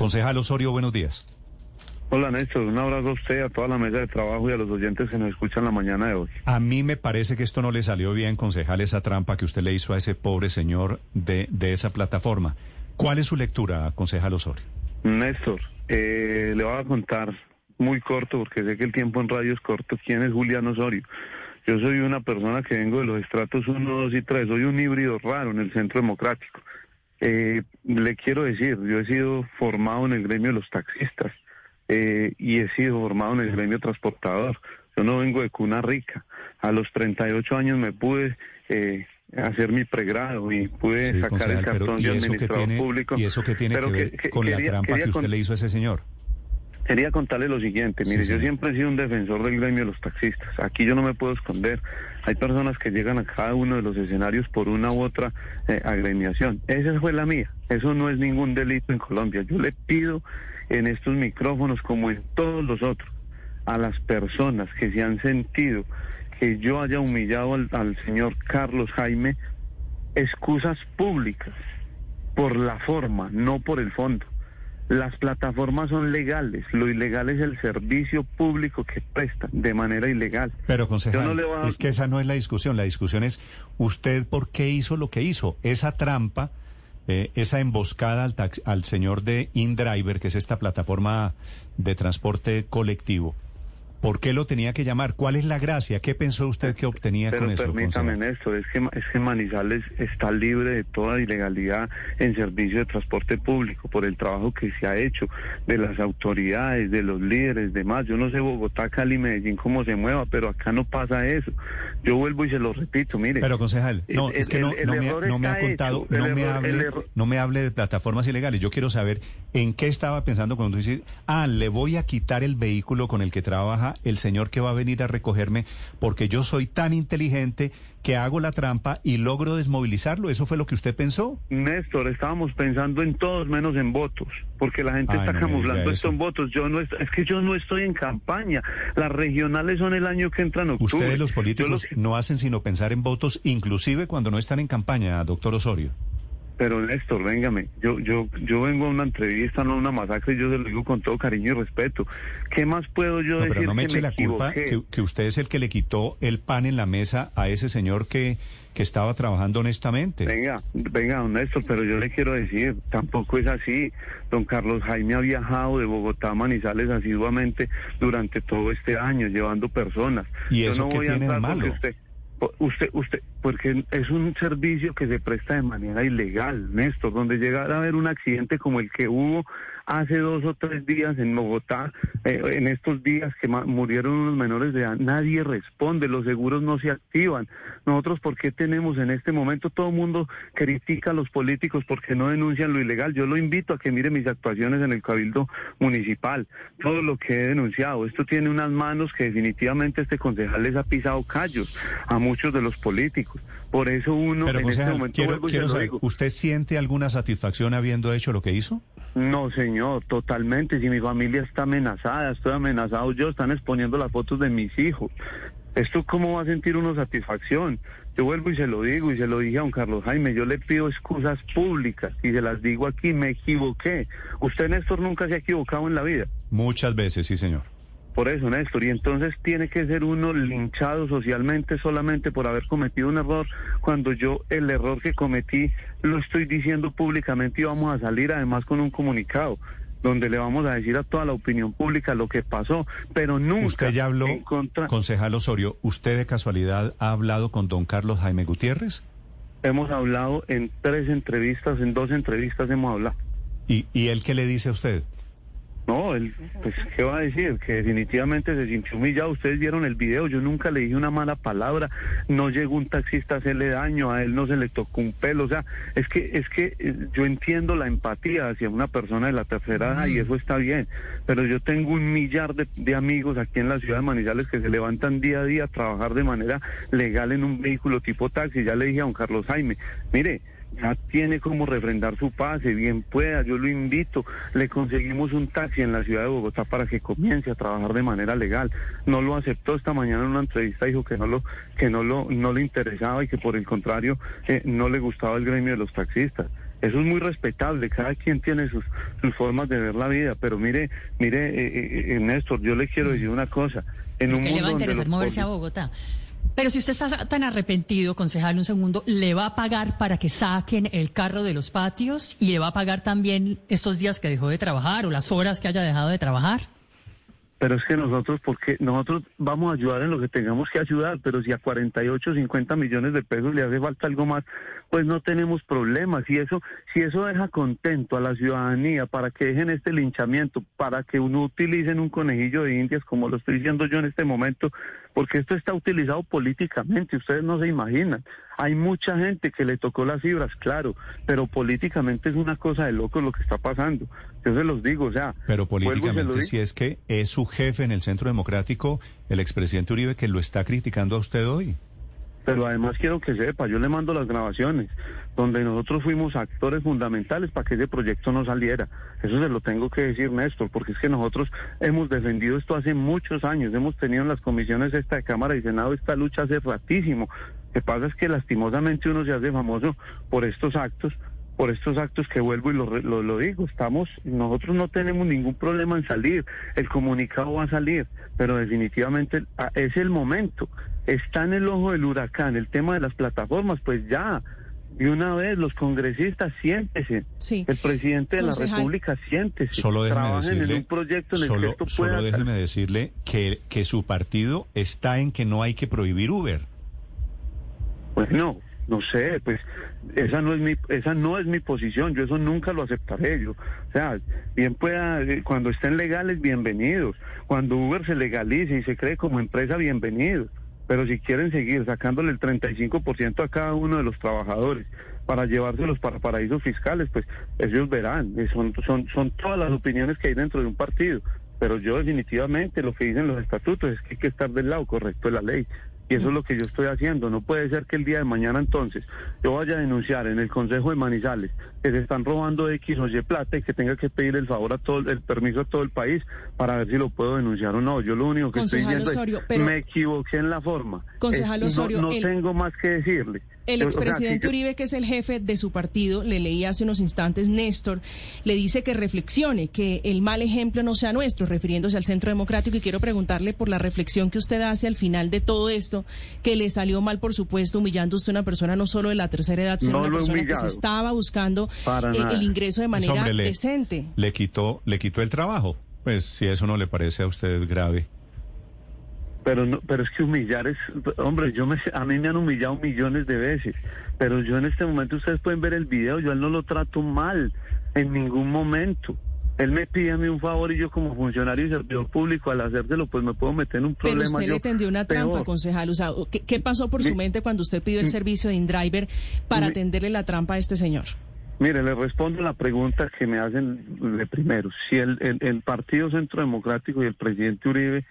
Concejal Osorio, buenos días. Hola Néstor, un abrazo a usted, a toda la mesa de trabajo y a los oyentes que nos escuchan la mañana de hoy. A mí me parece que esto no le salió bien, concejal, esa trampa que usted le hizo a ese pobre señor de, de esa plataforma. ¿Cuál es su lectura, concejal Osorio? Néstor, eh, le voy a contar muy corto, porque sé que el tiempo en radio es corto, quién es Julián Osorio. Yo soy una persona que vengo de los estratos 1, 2 y 3, soy un híbrido raro en el centro democrático. Eh, le quiero decir, yo he sido formado en el gremio de los taxistas eh, y he sido formado en el gremio transportador. Yo no vengo de cuna rica. A los 38 años me pude eh, hacer mi pregrado y pude Sí, sacar concejal, el cartón ¿y de administrador tiene, público. ¿Y eso que tiene Pero que ver que- con la trampa que usted con- le hizo a ese señor? Quería contarle lo siguiente, Sí, mire, yo siempre he sido un defensor del gremio de los taxistas. Aquí yo no me puedo esconder. Hay personas que llegan a cada uno de los escenarios por una u otra eh, agremiación. Esa fue la mía. Eso no es ningún delito en Colombia. Yo le pido en estos micrófonos, como en todos los otros, a las personas que se han sentido que yo haya humillado al, al señor Carlos Jaime, excusas públicas por la forma, no por el fondo. Las plataformas son legales, lo ilegal es el servicio público que prestan de manera ilegal. Pero, concejal, no a- es que esa no es la discusión. La discusión es usted por qué hizo lo que hizo. Esa trampa, eh, esa emboscada al, tax- al señor de InDriver, que es esta plataforma de transporte colectivo. ¿Por qué lo tenía que llamar? ¿Cuál es la gracia? ¿Qué pensó usted que obtenía Pero con eso? permítame? Néstor, es que, es que Manizales está libre de toda ilegalidad en servicio de transporte público por el trabajo que se ha hecho de las autoridades, de los líderes, demás. Yo no sé Bogotá, Cali, Medellín cómo se mueva, pero acá no pasa eso. Yo vuelvo y se lo repito, mire. Pero concejal, no, el- es que no, el- el no me, error no me ha contado, hecho, no me error- hable, no me hable de plataformas ilegales. Yo quiero saber en qué estaba pensando cuando dice, ah, le voy a quitar el vehículo con el que trabaja el señor que va a venir a recogerme porque yo soy tan inteligente que hago la trampa y logro desmovilizarlo. ¿Eso fue lo que usted pensó? Néstor, estábamos pensando en todos menos en votos, porque la gente Ay, está no camuflando esto en votos. Yo no est- es que yo no estoy en campaña. Las regionales son el año que entra en octubre. Ustedes los políticos no hacen sino pensar en votos, inclusive cuando no están en campaña, doctor Osorio. Pero Néstor, véngame, yo, yo, yo vengo a una entrevista, no a una masacre, y yo se lo digo con todo cariño y respeto. ¿Qué más puedo yo No, decir pero no me que eche la culpa que, que usted es el que le quitó el pan en la mesa a ese señor que, que estaba trabajando honestamente. Venga, venga, don Néstor, pero yo le quiero decir, tampoco es así. Don Carlos Jaime ha viajado de Bogotá a Manizales asiduamente durante todo este año, llevando personas. ¿Y Yo eso no qué voy a tiene porque malo? Usted, usted, usted, porque es un servicio que se presta de manera ilegal, Néstor, donde llega a haber un accidente como el que hubo hace dos o tres días en Bogotá, eh, en estos días que murieron unos menores de edad, nadie responde, los seguros no se activan. Nosotros, ¿por qué tenemos en este momento? Todo el mundo critica a los políticos porque no denuncian lo ilegal. Yo lo invito a que mire mis actuaciones en el Cabildo Municipal, todo lo que he denunciado. Esto tiene unas manos que definitivamente este concejal les ha pisado callos a muchos de los políticos. Por eso uno Pero, en este momento quiero, quiero saber, digo. ¿usted siente alguna satisfacción habiendo hecho lo que hizo? No, señor, totalmente. Si mi familia está amenazada, estoy amenazado yo, están exponiendo las fotos de mis hijos. ¿Esto cómo va a sentir uno satisfacción? Yo vuelvo y se lo digo y se lo dije a don Carlos Jaime, yo le pido excusas públicas y se las digo aquí, me equivoqué. Usted, Néstor, nunca se ha equivocado en la vida. Muchas veces, sí, señor. Por eso, Néstor, y entonces tiene que ser uno linchado socialmente solamente por haber cometido un error, cuando yo el error que cometí lo estoy diciendo públicamente y vamos a salir además con un comunicado donde le vamos a decir a toda la opinión pública lo que pasó, pero nunca Usted ya habló, contra... concejal Osorio, ¿usted de casualidad ha hablado con don Carlos Jaime Gutiérrez? Hemos hablado en tres entrevistas, en dos entrevistas hemos hablado. ¿Y, y él qué le dice a usted? No, él, pues, ¿qué va a decir? Que definitivamente se sintió humillado. Ustedes vieron el video, yo nunca le dije una mala palabra. No llegó un taxista a hacerle daño, a él no se le tocó un pelo. O sea, es que, es que eh, yo entiendo la empatía hacia una persona de la tercera edad y eso está bien. Pero yo tengo un millar de, de amigos aquí en la ciudad de Manizales que se levantan día a día a trabajar de manera legal en un vehículo tipo taxi. Ya le dije a don Carlos Jaime, mire, ya tiene como refrendar su pase, bien pueda, yo lo invito, le conseguimos un taxi en la ciudad de Bogotá para que comience a trabajar de manera legal. No lo aceptó esta mañana en una entrevista, dijo que no lo, que no lo, no le interesaba y que por el contrario eh, no le gustaba el gremio de los taxistas. Eso es muy respetable, cada quien tiene sus, sus formas de ver la vida, pero mire, mire, eh, eh, Néstor, yo le quiero decir una cosa. En un mundo le va a interesar moverse a Bogotá. Pero si usted está tan arrepentido, concejal, un segundo, ¿le va a pagar para que saquen el carro de los patios y le va a pagar también estos días que dejó de trabajar o las horas que haya dejado de trabajar? Pero es que nosotros, porque nosotros vamos a ayudar en lo que tengamos que ayudar, pero si a 48, 50 millones de pesos le hace falta algo más, pues no tenemos problemas. Si eso, si eso deja contento a la ciudadanía para que dejen este linchamiento, para que uno utilicen un conejillo de indias, como lo estoy diciendo yo en este momento, porque esto está utilizado políticamente, ustedes no se imaginan. Hay mucha gente que le tocó las fibras, claro, pero políticamente es una cosa de loco lo que está pasando. Yo se los digo, o sea... Pero políticamente si es que es su jefe en el Centro Democrático, el expresidente Uribe, que lo está criticando a usted hoy. Pero además quiero que sepa, yo le mando las grabaciones, donde nosotros fuimos actores fundamentales para que ese proyecto no saliera. Eso se lo tengo que decir, Néstor, porque es que nosotros hemos defendido esto hace muchos años, hemos tenido en las comisiones esta de Cámara y Senado esta lucha hace ratísimo. Lo que pasa es que lastimosamente uno se hace famoso por estos actos, por estos actos que vuelvo y lo, lo, lo, digo, estamos, nosotros no tenemos ningún problema en salir, el comunicado va a salir, pero definitivamente ah, es el momento, está en el ojo del huracán el tema de las plataformas, pues ya, y una vez los congresistas, siéntese, el presidente de la República, siéntese, solo trabajen en un proyecto en el que esto pueda... Solo déjeme decirle que, que su partido está en que no hay que prohibir Uber. Pues no, no sé, pues esa no es mi esa no es mi posición, yo eso nunca lo aceptaré yo. O sea, bien pueda eh, cuando estén legales bienvenidos, cuando Uber se legalice y se cree como empresa bienvenidos, pero si quieren seguir sacándole el 35% a cada uno de los trabajadores para llevárselos para paraísos fiscales, pues ellos verán, eh, son son son todas las opiniones que hay dentro de un partido, pero yo definitivamente lo que dicen los estatutos es que hay que estar del lado correcto de la ley. Y eso es lo que yo estoy haciendo. No puede ser que el día de mañana entonces yo vaya a denunciar en el Consejo de Manizales que se están robando X o Y plata y que tenga que pedir el favor a todo el permiso a todo el país para ver si lo puedo denunciar o no. Yo lo único que estoy diciendo es me equivoqué en la forma. Concejal Osorio, no, tengo más que decirle. El expresidente Uribe, que es el jefe de su partido, le leí hace unos instantes, Néstor, le dice que reflexione, que el mal ejemplo no sea nuestro, refiriéndose al Centro Democrático. Y quiero preguntarle por la reflexión que usted hace al final de todo esto, que le salió mal, por supuesto, humillando usted a una persona no solo de la tercera edad, sino una persona que se estaba buscando eh, el ingreso de manera decente. Le quitó, le quitó el trabajo. Pues si eso no le parece a usted grave. Pero no, pero es que humillar es, hombre, yo me, a mí me han humillado millones de veces, pero yo en este momento ustedes pueden ver el video, yo a él no lo trato mal en ningún momento. Él me pide a mí un favor y yo como funcionario y servidor público al hacérselo pues me puedo meter en un problema. Pero usted le tendió una trampa, concejal. ¿qué, pasó por su mente cuando usted pidió el servicio de InDriver para atenderle la trampa a este señor? Mire, le respondo la pregunta que me hacen de primero. Si el, el Partido Centro Democrático y el presidente Uribe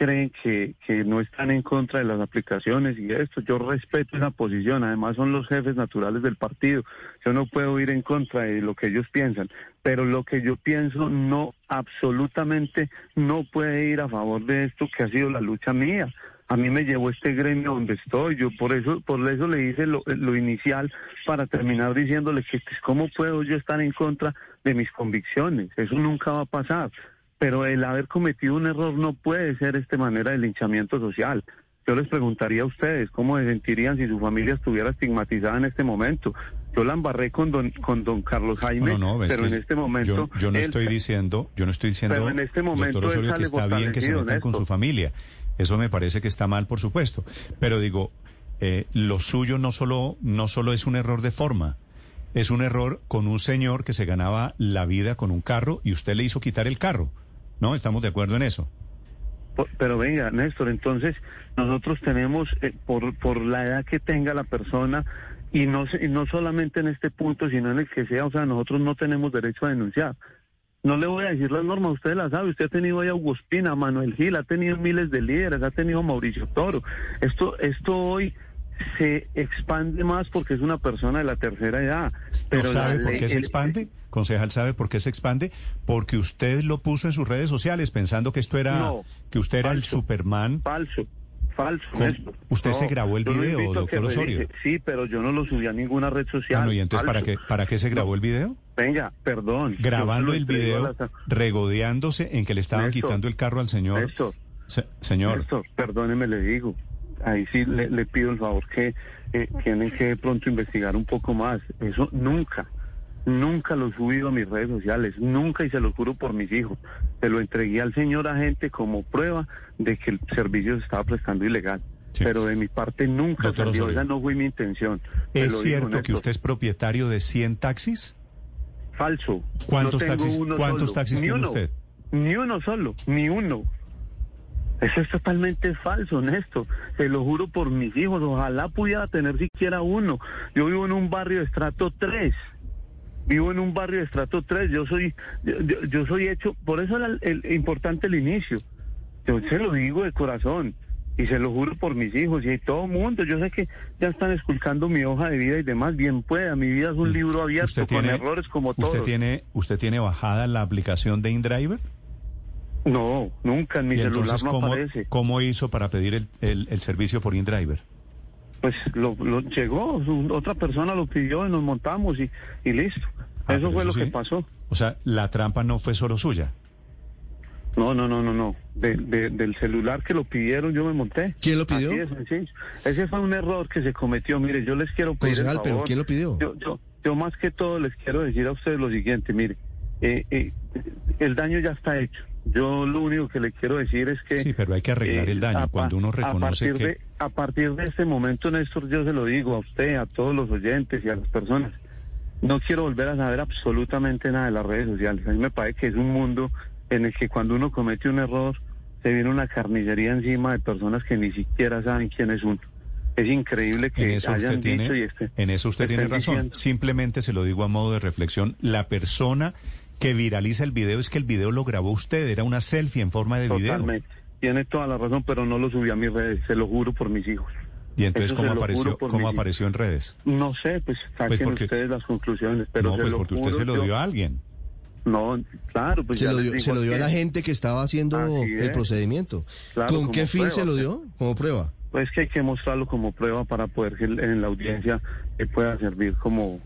creen que, que no están en contra de las aplicaciones y esto. Yo respeto esa posición, además son los jefes naturales del partido. Yo no puedo ir en contra de lo que ellos piensan, pero lo que yo pienso no, absolutamente no puede ir a favor de esto que ha sido la lucha mía. A mí me llevó este gremio donde estoy, yo por eso, por eso le hice lo, lo inicial para terminar diciéndole que cómo puedo yo estar en contra de mis convicciones. Eso nunca va a pasar pero el haber cometido un error no puede ser esta manera de linchamiento social. Yo les preguntaría a ustedes cómo se sentirían si su familia estuviera estigmatizada en este momento. Yo la embarré con don con don Carlos Jaime, pero en este momento yo, no estoy diciendo, yo no estoy diciendo, en este momento doctor que está bien que se metan con su familia. Eso me parece que está mal, por supuesto. Pero digo, eh, lo suyo no solo no solo es un error de forma, es un error con un señor que se ganaba la vida con un carro y usted le hizo quitar el carro. ¿No? ¿Estamos de acuerdo en eso? Pero venga, Néstor, entonces nosotros tenemos, eh, por, por la edad que tenga la persona, y no, y no solamente en este punto, sino en el que sea, o sea, nosotros no tenemos derecho a denunciar. No le voy a decir las normas, usted las sabe, usted ha tenido ahí a Augustina, a Manuel Gil, ha tenido miles de líderes, ha tenido a Mauricio Toro. Esto, esto hoy se expande más porque es una persona de la tercera edad. Pero ¿Sabe por qué se expande? Concejal, ¿sabe por qué se expande? Porque usted lo puso en sus redes sociales pensando que esto era, que usted era el Superman. Falso, falso. ¿Usted se grabó el video, doctor Osorio? Sí, pero yo no lo subí a ninguna red social. Bueno, ¿y entonces para qué, para qué se grabó el video? Venga, perdón. Grabando el video, la- regodeándose en que le estaban Néstor, quitando el carro al señor. Néstor, Se- señor, Néstor, perdóneme, le digo. Ahí sí le, le pido el favor que eh, tienen que de pronto investigar un poco más. Eso nunca, nunca lo he subido a mis redes sociales, nunca y se lo juro por mis hijos. Se lo entregué al señor agente como prueba de que el servicio se estaba prestando ilegal. Sí. Pero de mi parte nunca salió, esa no fue mi intención. ¿es cierto que usted es propietario de 100 taxis? Falso. ¿Cuántos No taxis- cuántos solo. taxis Ni tiene uno. usted? Ni uno solo, ni uno. Eso es totalmente falso, Néstor. Se lo juro por mis hijos. Ojalá pudiera tener siquiera uno. Yo vivo en un barrio de estrato 3. Vivo en un barrio de estrato 3. Yo soy, yo, yo- soy hecho, por eso era el, el- importante el inicio. Yo se lo digo de corazón. Y se lo juro por mis hijos y todo el mundo. Yo sé que ya están esculcando mi hoja de vida y demás. Bien pueda. Mi vida es un libro abierto ¿Usted con errores como todos. ¿usted tiene, ¿Usted tiene bajada la aplicación de InDriver? No, nunca en mi ¿Y celular entonces no cómo, aparece. cómo hizo para pedir el, el- el servicio por InDriver? Pues lo, lo- llegó, su- otra persona lo pidió y nos montamos y, y listo. Ah, eso fue lo sí. que pasó. O sea, la trampa no fue solo suya. No, no, no, no, no. De- de- del celular que lo pidieron yo me monté. ¿Quién lo pidió? Así. Ese fue un error que se cometió. Mire, yo les quiero pedir el Concejal, pero. ¿quién lo pidió? Yo, yo, yo más que todo les quiero decir a ustedes lo siguiente, mire, eh, eh, el daño ya está hecho. Yo lo único que le quiero decir es que... Sí, pero hay que arreglar eh, el daño. a pa- Cuando uno a reconoce partir que... de- a partir de este momento, Néstor, yo se lo digo a usted, a todos los oyentes y a las personas. No quiero volver a saber absolutamente nada de las redes sociales. A mí me parece que es un mundo en el que cuando uno comete un error, se viene una carnicería encima de personas que ni siquiera saben quién es uno. Es increíble que hayan dicho y tiene, este, en eso usted tiene razón. diciendo. Simplemente se lo digo a modo de reflexión. La persona que viraliza el video es que el video lo grabó usted. Era una selfie en forma de video. Totalmente. Tiene toda la razón, pero no lo subí a mis redes, se lo juro por mis hijos. Y entonces, Eso ¿cómo apareció, cómo apareció en redes? No sé, pues saquen porque- ustedes las conclusiones, pero no, se pues lo porque usted se lo yo- dio a alguien. No, claro, pues se ya lo dio, se lo dio a la gente que estaba haciendo Así el es. procedimiento. Claro, ¿Con como qué fin prueba, se lo pues. dio? Como prueba. Pues que hay que mostrarlo como prueba para poder que en la audiencia pueda servir como,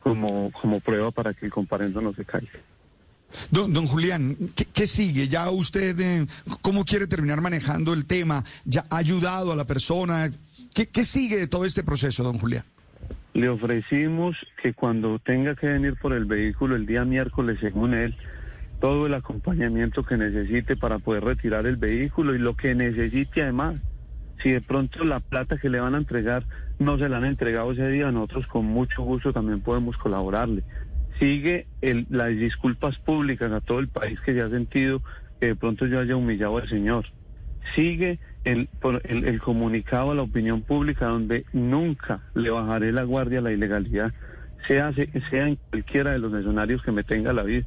como, como prueba para que el comparendo no se caiga. Don, Julián, ¿qué, qué sigue? ¿Ya usted eh, cómo quiere terminar manejando el tema? ¿Ya ha ayudado a la persona? ¿Qué, qué sigue de todo este proceso, don Julián? Le ofrecimos que cuando tenga que venir por el vehículo el día miércoles, según él, todo el acompañamiento que necesite para poder retirar el vehículo y lo que necesite además. Si de pronto la plata que le van a entregar no se la han entregado ese día, nosotros con mucho gusto también podemos colaborarle. Sigue el, las disculpas públicas a todo el país que se ha sentido que de pronto yo haya humillado al Señor. Sigue el, el, el comunicado a la opinión pública donde nunca le bajaré la guardia a la ilegalidad, sea, sea en cualquiera de los escenarios que me tenga la vida.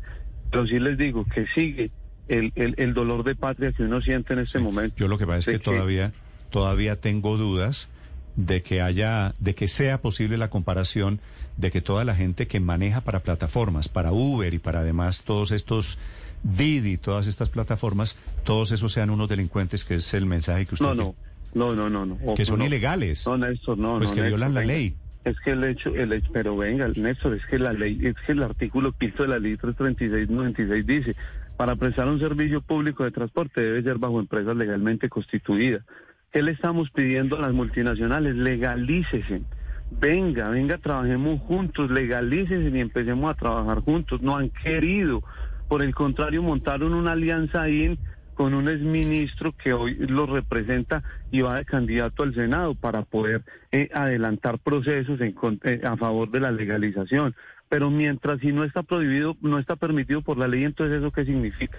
Pero sí les digo que sigue el, dolor de patria que uno siente en este momento. Yo lo que pasa es De que todavía, todavía tengo dudas de que haya, de que sea posible la comparación de que toda la gente que maneja para plataformas, para Uber y para además todos estos Didi, todas estas plataformas, todos esos sean unos delincuentes, que es el mensaje que usted No, no, no, no, no, no. Que son no. ilegales. No, Néstor, no, Pues no, que Néstor, violan la venga. ley. Es que el hecho, el hecho, pero venga, Néstor, es que la ley, es que el artículo quinto de la ley 336-96 dice, para prestar un servicio público de transporte debe ser bajo empresas legalmente constituidas. ¿Qué le estamos pidiendo a las multinacionales? Legalícese. Venga, venga, trabajemos juntos, legalícese y empecemos a trabajar juntos. No han querido. Por el contrario, montaron una alianza ahí con un exministro que hoy lo representa y va de candidato al Senado para poder eh, adelantar procesos en eh, a favor de la legalización. Pero mientras si no está prohibido, no está permitido por la ley, entonces eso qué significa?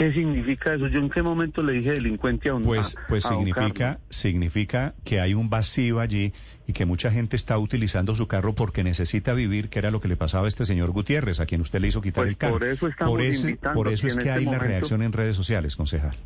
¿Qué significa eso? Yo en qué momento le dije delincuente a un Pues, pues a significa, significa que hay un vacío allí y que mucha gente está utilizando su carro porque necesita vivir, que era lo que le pasaba a este señor Gutiérrez, a quien usted le hizo quitar Pues el carro. por eso estamos por eso, por es que este hay la reacción en redes sociales, concejal.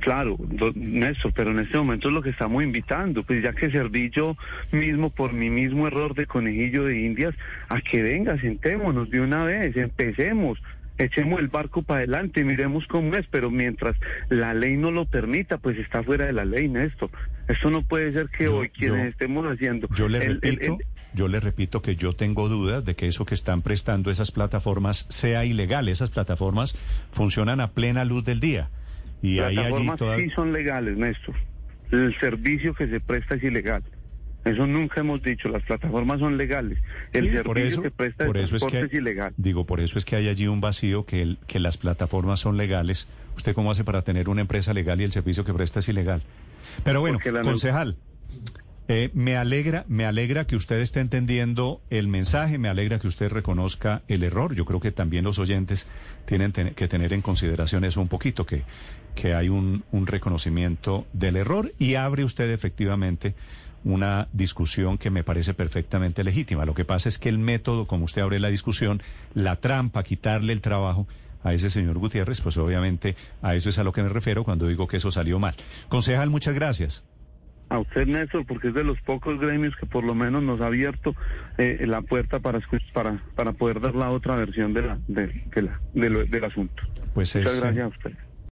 Claro, do- Néstor, pero en este momento es lo que estamos invitando, pues ya que serví yo mismo por mi mismo error de conejillo de indias, a que venga, sentémonos de una vez, empecemos. Echemos el barco para adelante y miremos cómo es, pero mientras la ley no lo permita, pues está fuera de la ley, Néstor. Esto no puede ser que Yo- hoy quienes yo- estemos haciendo... Yo le el- repito, el- yo le repito que yo tengo dudas de que eso que están prestando esas plataformas sea ilegal. Esas plataformas funcionan a plena luz del día. Y ahí allí plataformas toda- sí son legales, Néstor. El servicio que se presta es ilegal. Eso nunca hemos dicho, las plataformas son legales. El servicio por eso, que presta por el eso es ilegal. digo, por eso es que hay allí un vacío que el- que las plataformas son legales. ¿Usted cómo hace para tener una empresa legal y el servicio que presta es ilegal? Pero bueno, concejal, eh, me alegra, me alegra que usted esté entendiendo el mensaje, me alegra que usted reconozca el error. Yo creo que también los oyentes tienen ten- que tener en consideración eso un poquito, que, que hay un, un reconocimiento del error y abre usted efectivamente una discusión que me parece perfectamente legítima. Lo que pasa es que el método, como usted abre la discusión, la trampa, quitarle el trabajo a ese señor Gutiérrez, pues obviamente a eso es a lo que me refiero cuando digo que eso salió mal. Concejal, muchas gracias. A usted, Néstor, porque es de los pocos gremios que por lo menos nos ha abierto eh, la puerta para, para para poder dar la otra versión de la, de, de la, de lo- del asunto. Pues Muchas es, gracias eh, a usted.